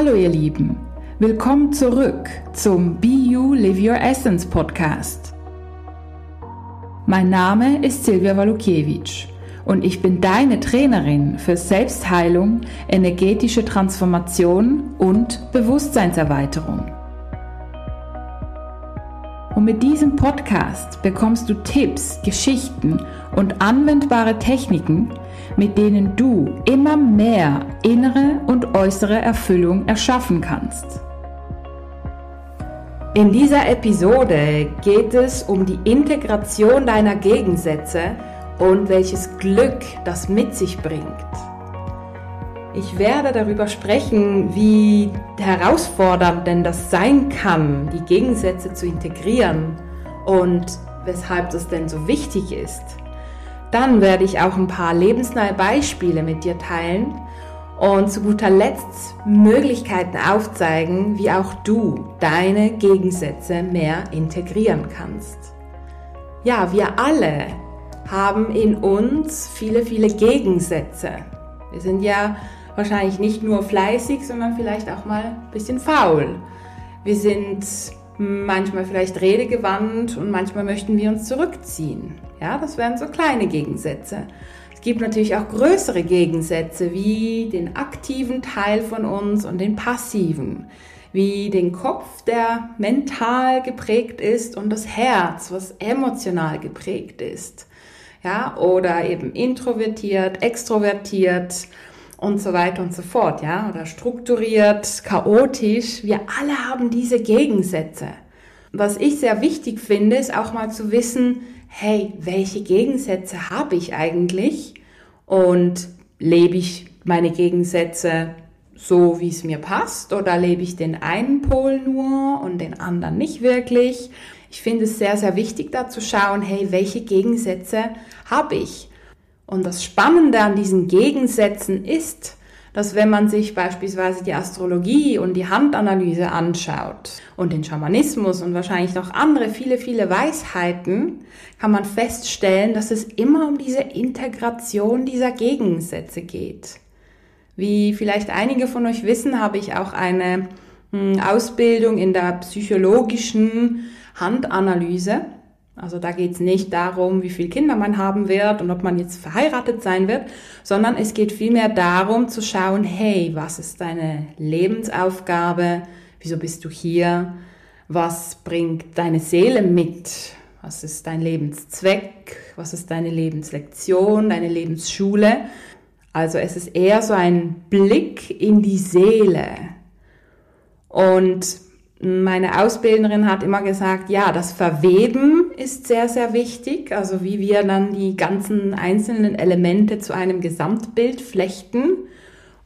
Hallo ihr Lieben, willkommen zurück zum Be You Live Your Essence Podcast. Mein Name ist Silvia Walukiewicz und ich bin deine Trainerin für Selbstheilung, energetische Transformation und Bewusstseinserweiterung. Und mit diesem Podcast bekommst du Tipps, Geschichten und anwendbare Techniken, mit denen du immer mehr innere und äußere Erfüllung erschaffen kannst. In dieser Episode geht es um die Integration deiner Gegensätze und welches Glück das mit sich bringt. Ich werde darüber sprechen, wie herausfordernd denn das sein kann, die Gegensätze zu integrieren und weshalb das denn so wichtig ist. Dann werde ich auch ein paar lebensnahe Beispiele mit dir teilen und zu guter Letzt Möglichkeiten aufzeigen, wie auch du deine Gegensätze mehr integrieren kannst. Ja, wir alle haben in uns viele, viele Gegensätze. Wir sind ja wahrscheinlich nicht nur fleißig, sondern vielleicht auch mal ein bisschen faul. Wir sind manchmal vielleicht redegewandt und manchmal möchten wir uns zurückziehen. Ja, das wären so kleine Gegensätze. Es gibt natürlich auch größere Gegensätze wie den aktiven Teil von uns und den passiven, wie den Kopf, der mental geprägt ist und das Herz, was emotional geprägt ist. Ja, oder eben introvertiert, extrovertiert, und so weiter und so fort, ja, oder strukturiert, chaotisch. Wir alle haben diese Gegensätze. Was ich sehr wichtig finde, ist auch mal zu wissen, hey, welche Gegensätze habe ich eigentlich und lebe ich meine Gegensätze so, wie es mir passt oder lebe ich den einen Pol nur und den anderen nicht wirklich? Ich finde es sehr, sehr wichtig da zu schauen, hey, welche Gegensätze habe ich? Und das Spannende an diesen Gegensätzen ist, dass wenn man sich beispielsweise die Astrologie und die Handanalyse anschaut und den Schamanismus und wahrscheinlich noch andere viele, viele Weisheiten, kann man feststellen, dass es immer um diese Integration dieser Gegensätze geht. Wie vielleicht einige von euch wissen, habe ich auch eine hm, Ausbildung in der psychologischen Handanalyse. Also da geht es nicht darum, wie viele Kinder man haben wird und ob man jetzt verheiratet sein wird, sondern es geht vielmehr darum zu schauen, hey, was ist deine Lebensaufgabe? Wieso bist du hier? Was bringt deine Seele mit? Was ist dein Lebenszweck? Was ist deine Lebenslektion, deine Lebensschule? Also es ist eher so ein Blick in die Seele. Und meine Ausbilderin hat immer gesagt, ja, das Verweben ist sehr, sehr wichtig, also wie wir dann die ganzen einzelnen Elemente zu einem Gesamtbild flechten.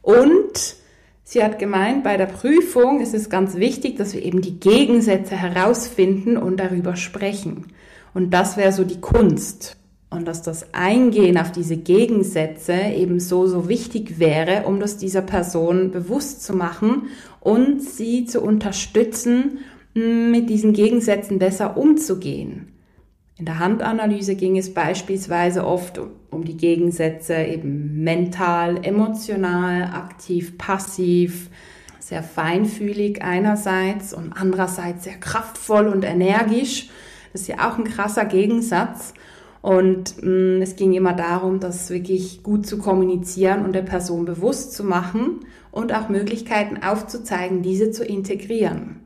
Und sie hat gemeint, bei der Prüfung ist es ganz wichtig, dass wir eben die Gegensätze herausfinden und darüber sprechen. Und das wäre so die Kunst. Und dass das Eingehen auf diese Gegensätze eben so, so wichtig wäre, um das dieser Person bewusst zu machen und sie zu unterstützen, mit diesen Gegensätzen besser umzugehen. In der Handanalyse ging es beispielsweise oft um die Gegensätze eben mental, emotional, aktiv, passiv, sehr feinfühlig einerseits und andererseits sehr kraftvoll und energisch. Das ist ja auch ein krasser Gegensatz. Und mh, mm, es ging immer darum, das wirklich gut zu kommunizieren und der Person bewusst zu machen und auch Möglichkeiten aufzuzeigen, diese zu integrieren.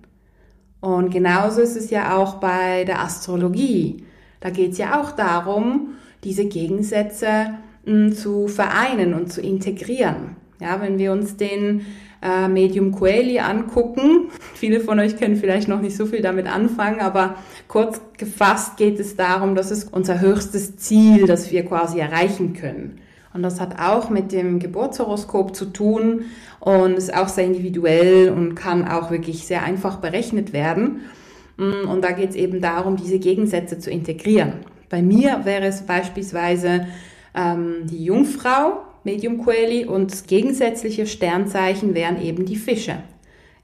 Und genauso ist es ja auch bei der Astrologie. Da geht es ja auch darum, diese Gegensätze mh, mm, zu vereinen und zu integrieren. Ja, wenn wir uns den äh, Medium Coeli angucken. Viele von euch können vielleicht noch nicht so viel damit anfangen, aber kurz gefasst geht es darum, das ist unser höchstes Ziel, das wir quasi erreichen können. Und das hat auch mit dem Geburtshoroskop zu tun und ist auch sehr individuell und kann auch wirklich sehr einfach berechnet werden. Mm, und da geht es eben darum, diese Gegensätze zu integrieren. Bei mir wäre es beispielsweise ähm, die Jungfrau, Medium Coeli und gegensätzliche Sternzeichen wären eben die Fische.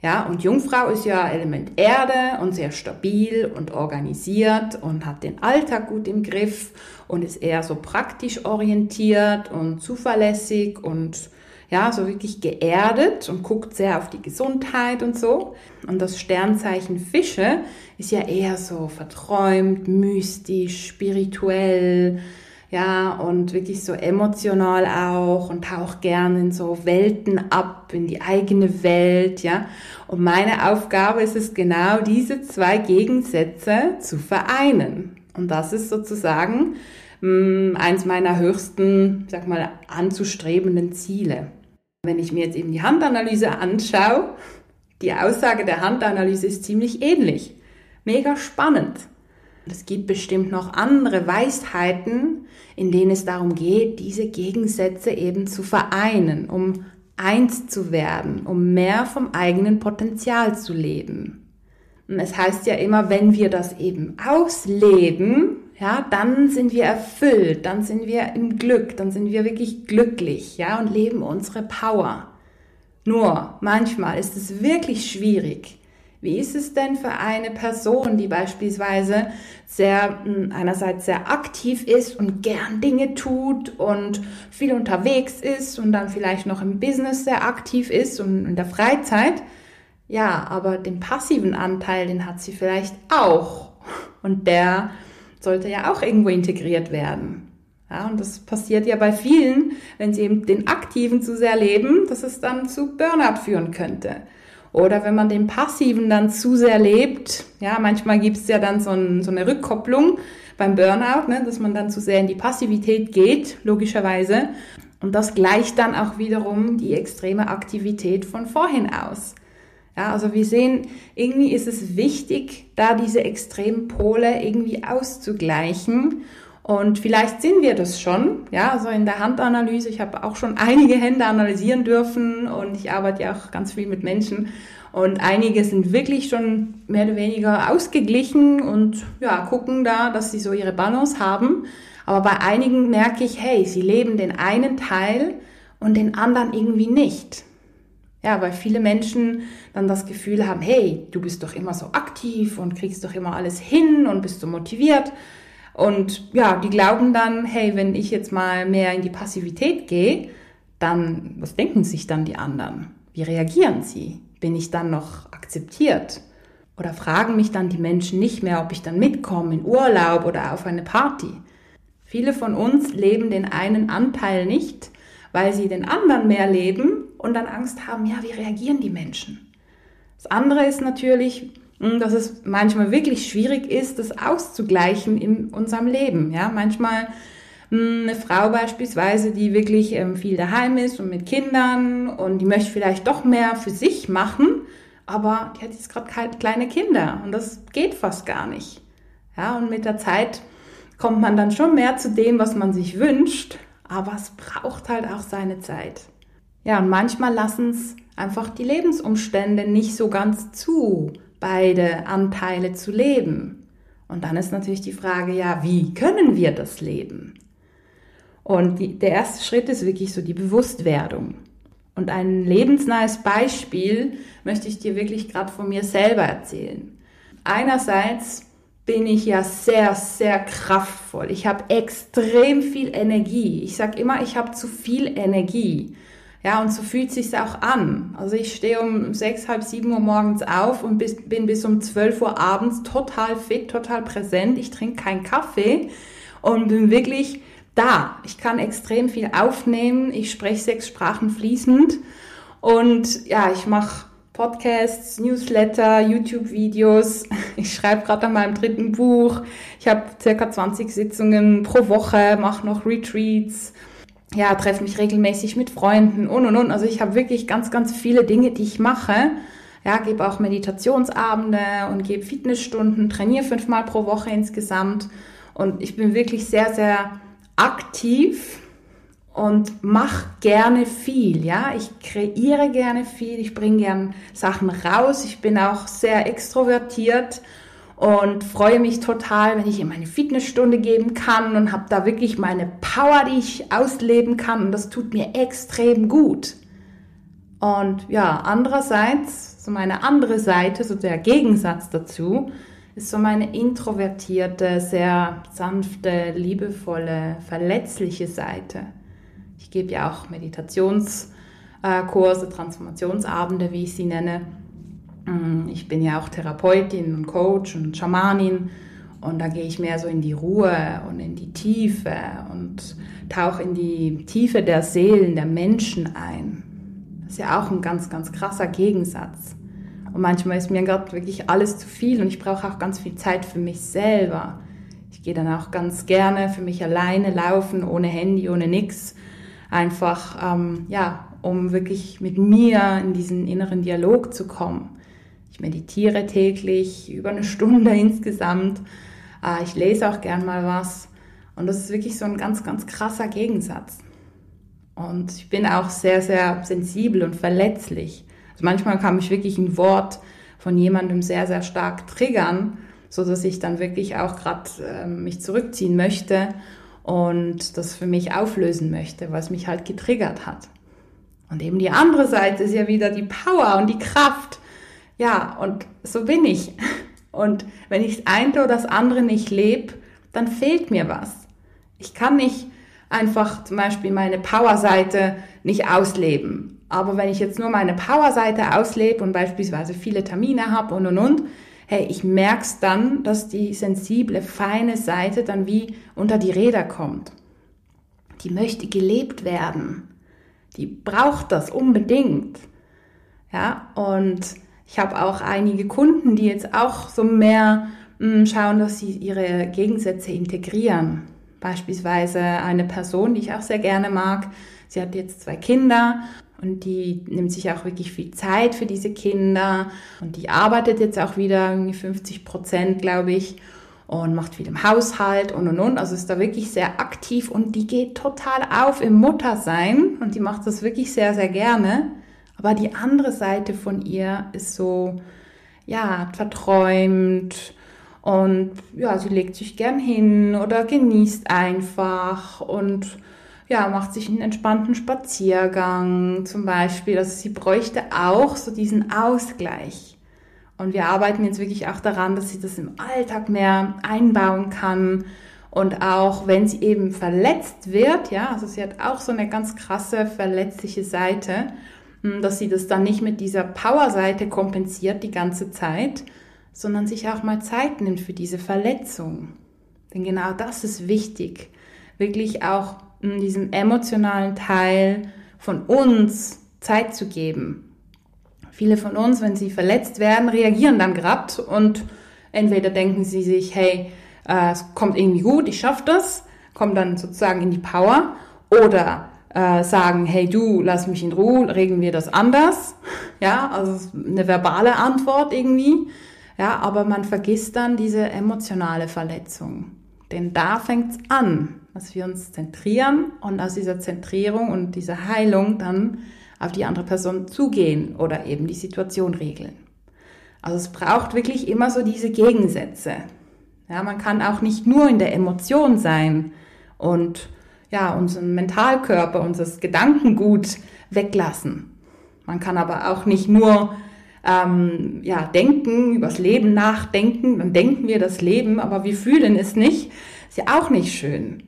Ja, und Jungfrau ist ja Element Erde und sehr stabil und organisiert und hat den Alltag gut im Griff und ist eher so praktisch orientiert und zuverlässig und ja, so wirklich geerdet und guckt sehr auf die Gesundheit und so. Und das Sternzeichen Fische ist ja eher so verträumt, mystisch, spirituell, ja, und wirklich so emotional auch und taucht gern in so Welten ab, in die eigene Welt, ja. Und meine Aufgabe ist es genau, diese zwei Gegensätze zu vereinen. Und das ist sozusagen hm, eins meiner höchsten, sag mal, anzustrebenden Ziele. Wenn ich mir jetzt eben die Handanalyse anschaue, die Aussage der Handanalyse ist ziemlich ähnlich. Mega spannend. Es gibt bestimmt noch andere Weisheiten, in denen es darum geht, diese Gegensätze eben zu vereinen, um eins zu werden, um mehr vom eigenen Potenzial zu leben. Und es heißt ja immer, wenn wir das eben ausleben, ja, dann sind wir erfüllt, dann sind wir im Glück, dann sind wir wirklich glücklich, ja, und leben unsere Power. Nur manchmal ist es wirklich schwierig, wie ist es denn für eine Person, die beispielsweise sehr, hm, einerseits sehr aktiv ist und gern Dinge tut und viel unterwegs ist und dann vielleicht noch im Business sehr aktiv ist und in der Freizeit? Ja, aber den passiven Anteil, den hat sie vielleicht auch. Und der sollte ja auch irgendwo integriert werden. Ja, und das passiert ja bei vielen, wenn sie eben den Aktiven zu sehr leben, dass es dann zu Burnout führen könnte. Oder wenn man den Passiven dann zu sehr lebt, ja, manchmal gibt es ja dann so, ein, so, eine Rückkopplung beim Burnout, ne, dass man dann zu sehr in die Passivität geht, logischerweise. Und das gleicht dann auch wiederum die extreme Aktivität von vorhin aus. Ja, also wir sehen, irgendwie ist es wichtig, da diese extremen Pole irgendwie auszugleichen und vielleicht sind wir das schon, ja, also in der Handanalyse. Ich habe auch schon einige Hände analysieren dürfen und ich arbeite ja auch ganz viel mit Menschen. Und einige sind wirklich schon mehr oder weniger ausgeglichen und ja, gucken da, dass sie so ihre Balance haben. Aber bei einigen merke ich, hey, sie leben den einen Teil und den anderen irgendwie nicht. Ja, weil viele Menschen dann das Gefühl haben, hey, du bist doch immer so aktiv und kriegst doch immer alles hin und bist so motiviert. Und ja, die glauben dann, hey, wenn ich jetzt mal mehr in die Passivität gehe, dann, was denken sich dann die anderen? Wie reagieren sie? Bin ich dann noch akzeptiert? Oder fragen mich dann die Menschen nicht mehr, ob ich dann mitkomme in Urlaub oder auf eine Party? Viele von uns leben den einen Anteil nicht, weil sie den anderen mehr leben und dann Angst haben, ja, wie reagieren die Menschen? Das andere ist natürlich, hm, dass es manchmal wirklich schwierig ist, das auszugleichen in unserem Leben. Ja, manchmal hm, eine Frau beispielsweise, die wirklich ähm, viel daheim ist und mit Kindern und die möchte vielleicht doch mehr für sich machen, aber die hat jetzt gerade kleine Kinder und das geht fast gar nicht. Ja, und mit der Zeit kommt man dann schon mehr zu dem, was man sich wünscht, aber es braucht halt auch seine Zeit. Ja, und manchmal lassen es einfach die Lebensumstände nicht so ganz zu, beide Anteile zu leben. Und dann ist natürlich die Frage, ja, wie können wir das leben? Und die, der erste Schritt ist wirklich so die Bewusstwerdung. Und ein lebensnahes Beispiel möchte ich dir wirklich gerade von mir selber erzählen. Einerseits bin ich ja sehr, sehr kraftvoll. Ich habe extrem viel Energie. Ich sage immer, ich habe zu viel Energie. Ja, und so fühlt sich auch an. Also ich stehe um sechs, halb sieben Uhr morgens auf und bis, bin bis um zwölf Uhr abends total fit, total präsent. Ich trinke keinen Kaffee und bin wirklich da. Ich kann extrem viel aufnehmen. Ich spreche sechs Sprachen fließend und ja, ich mache Podcasts, Newsletter, YouTube-Videos. Ich schreibe gerade an meinem dritten Buch. Ich habe circa 20 Sitzungen pro Woche, mache noch Retreats ja, treffe mich regelmäßig mit Freunden und und und. Also ich habe wirklich ganz, ganz viele Dinge, die ich mache. Ja, gebe auch Meditationsabende und gebe Fitnessstunden, trainiere fünfmal pro Woche insgesamt. Und ich bin wirklich sehr, sehr aktiv und mache gerne viel. Ja, ich kreiere gerne viel, ich bringe gerne Sachen raus. Ich bin auch sehr extrovertiert und freue mich total, wenn ich ihm eine Fitnessstunde geben kann und habe da wirklich meine Power, die ich ausleben kann und das tut mir extrem gut. Und ja, andererseits, so meine andere Seite, so der Gegensatz dazu, ist so meine introvertierte, sehr sanfte, liebevolle, verletzliche Seite. Ich gebe ja auch Meditations- äh, Transformationsabende, wie ich sie nenne. Mm, ich bin ja auch Therapeutin und Coach und Schamanin und da gehe ich mehr so in die Ruhe und in die Tiefe und tauche in die Tiefe der Seelen der Menschen ein. Das ist ja auch ein ganz, ganz krasser Gegensatz. Und manchmal ist mir gerade wirklich alles zu viel und ich brauche auch ganz viel Zeit für mich selber. Ich gehe dann auch ganz gerne für mich alleine laufen, ohne Handy, ohne nix. Einfach, ähm, ja, um wirklich mit mir in diesen inneren Dialog zu kommen. Ich meditiere täglich über eine Stunde insgesamt. Äh, ich lese auch gern mal was. Und das ist wirklich so ein ganz, ganz krasser Gegensatz. Und ich bin auch sehr, sehr sensibel und verletzlich. Also manchmal kann mich wirklich ein Wort von jemandem sehr, sehr stark triggern, so dass ich dann wirklich auch gerade äh, mich zurückziehen möchte und das für mich auflösen möchte, weil es mich halt getriggert hat. Und eben die andere Seite ist ja wieder die Power und die Kraft. Ja, und so bin ich. Und wenn ich das eine oder das andere nicht lebe, dann fehlt mir was. Ich kann nicht einfach zum Beispiel meine Power-Seite nicht ausleben. Aber wenn ich jetzt nur meine Power-Seite auslebe und beispielsweise viele Termine habe und und und, hey, ich merke es dann, dass die sensible, feine Seite dann wie unter die Räder kommt. Die möchte gelebt werden. Die braucht das unbedingt. Ja, und ich habe auch einige Kunden, die jetzt auch so mehr mh, hm, schauen, dass sie ihre Gegensätze integrieren. Beispielsweise eine Person, die ich auch sehr gerne mag. Sie hat jetzt zwei Kinder und die nimmt sich auch wirklich viel Zeit für diese Kinder und die arbeitet jetzt auch wieder irgendwie 50 Prozent, glaube ich, und macht viel im Haushalt und und und. Also ist da wirklich sehr aktiv und die geht total auf im Muttersein und die macht das wirklich sehr, sehr gerne. Aber die andere Seite von ihr ist so, ja, verträumt und ja, sie legt sich gern hin oder genießt einfach und ja, macht sich einen entspannten Spaziergang zum Beispiel. Also sie bräuchte auch so diesen Ausgleich. Und wir arbeiten jetzt wirklich auch daran, dass sie das im Alltag mehr einbauen kann. Und auch wenn sie eben verletzt wird, ja, also sie hat auch so eine ganz krasse verletzliche Seite, dass sie das dann nicht mit dieser Power-Seite kompensiert die ganze Zeit, sondern sich auch mal Zeit nimmt für diese Verletzung. Denn genau das ist wichtig, wirklich auch diesem emotionalen Teil von uns Zeit zu geben. Viele von uns, wenn sie verletzt werden, reagieren dann gerade und entweder denken sie sich, hey, äh, es kommt irgendwie gut, ich schaffe das, kommen dann sozusagen in die Power oder äh, sagen, hey du, lass mich in Ruhe, regeln wir das anders. Ja, also eine verbale Antwort irgendwie. Ja, aber man vergisst dann diese emotionale Verletzung. Denn da fängt's an, dass wir uns zentrieren und aus dieser Zentrierung und dieser Heilung dann auf die andere Person zugehen oder eben die Situation regeln. Also es braucht wirklich immer so diese Gegensätze. Ja, man kann auch nicht nur in der Emotion sein und ja, unseren Mentalkörper, unser Gedankengut weglassen. Man kann aber auch nicht nur ähm, ja, denken, übers Leben nachdenken, dann denken wir das Leben, aber wir fühlen es nicht. Ist ja auch nicht schön.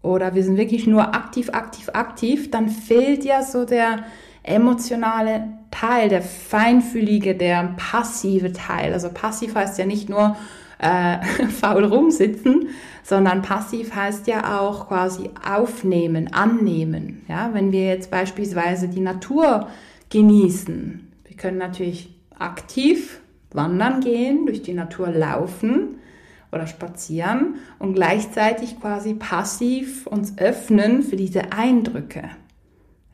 Oder wir sind wirklich nur aktiv, aktiv, aktiv, dann fehlt ja so der emotionale Teil, der feinfühlige, der passive Teil. Also passiv heißt ja nicht nur äh, faul rumsitzen, sondern passiv heißt ja auch quasi aufnehmen, annehmen. Ja, wenn wir jetzt beispielsweise die Natur genießen, können natürlich aktiv wandern gehen, durch die Natur laufen oder spazieren und gleichzeitig quasi passiv uns öffnen für diese Eindrücke.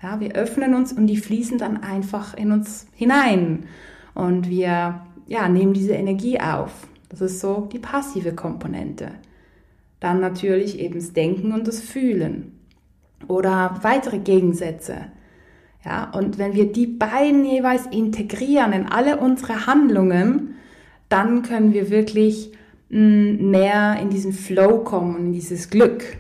Ja, wir öffnen uns und die fließen dann einfach in uns hinein und wir ja, nehmen diese Energie auf. Das ist so die passive Komponente. Dann natürlich eben das Denken und das Fühlen oder weitere Gegensätze. Ja, und wenn wir die beiden jeweils integrieren in alle unsere Handlungen, dann können wir wirklich mm, mehr in diesen Flow kommen und in dieses Glück.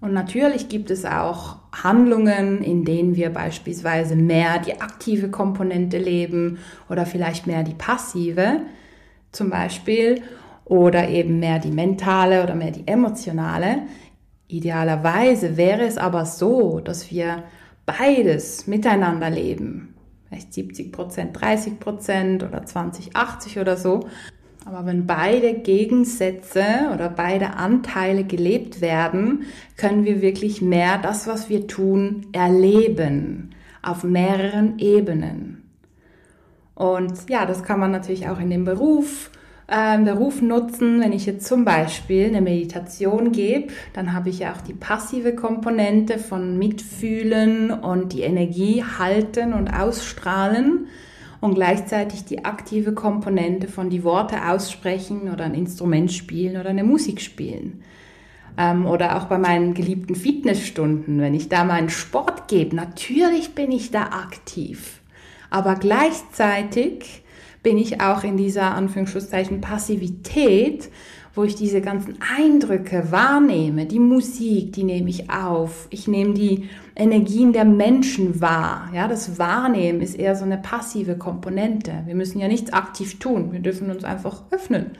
Und natürlich gibt es auch Handlungen, in denen wir beispielsweise mehr die aktive Komponente leben oder vielleicht mehr die passive zum Beispiel oder eben mehr die mentale oder mehr die emotionale. Idealerweise wäre es aber so, dass wir beides miteinander leben, vielleicht 70 Prozent, 30 Prozent oder 20, 80 oder so, aber wenn beide Gegensätze oder beide Anteile gelebt werden, können wir wirklich mehr das, was wir tun, erleben auf mehreren Ebenen. Und ja, das kann man natürlich auch in dem Beruf, äh, Beruf nutzen. Wenn ich jetzt zum Beispiel eine Meditation gebe, dann habe ich ja auch die passive Komponente von Mitfühlen und die Energie halten und ausstrahlen und gleichzeitig die aktive Komponente von die Worte aussprechen oder ein Instrument spielen oder eine Musik spielen. Ähm, oder auch bei meinen geliebten Fitnessstunden, wenn ich da meinen Sport gebe, natürlich bin ich da aktiv. Aber gleichzeitig bin ich auch in dieser Anführungszeichen Passivität, wo ich diese ganzen Eindrücke wahrnehme. Die Musik, die nehme ich auf. Ich nehme die Energien der Menschen wahr. Ja, das Wahrnehmen ist eher so eine passive Komponente. Wir müssen ja nichts aktiv tun. Wir dürfen uns einfach öffnen.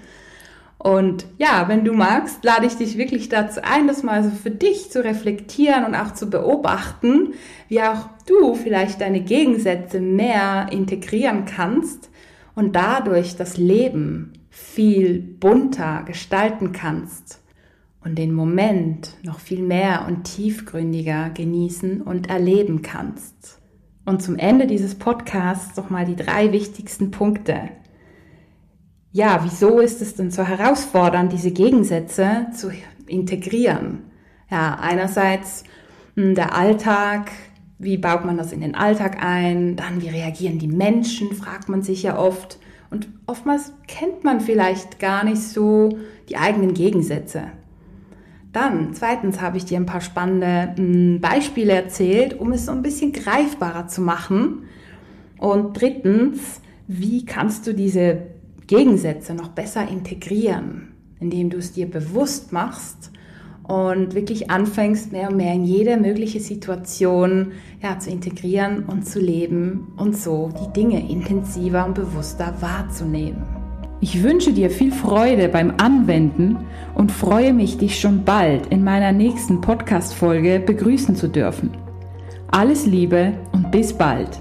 Und ja, wenn du magst, lade ich dich wirklich dazu ein, das mal so für dich zu reflektieren und auch zu beobachten, wie auch du vielleicht deine Gegensätze mehr integrieren kannst und dadurch das Leben viel bunter gestalten kannst und den Moment noch viel mehr und tiefgründiger genießen und erleben kannst. Und zum Ende dieses Podcasts noch mal die drei wichtigsten Punkte, ja, wieso ist es denn so herausfordernd, diese Gegensätze zu integrieren? Ja, einerseits hm, der Alltag, wie baut man das in den Alltag ein? Dann, wie reagieren die Menschen, fragt man sich ja oft. Und oftmals kennt man vielleicht gar nicht so die eigenen Gegensätze. Dann, zweitens habe ich dir ein paar spannende hm, Beispiele erzählt, um es so ein bisschen greifbarer zu machen. Und drittens, wie kannst du diese Gegensätze noch besser integrieren, indem du es dir bewusst machst und wirklich anfängst, mehr und mehr in jede mögliche Situation ja, zu integrieren und zu leben und so die Dinge intensiver und bewusster wahrzunehmen. Ich wünsche dir viel Freude beim Anwenden und freue mich, dich schon bald in meiner nächsten Podcast-Folge begrüßen zu dürfen. Alles Liebe und bis bald!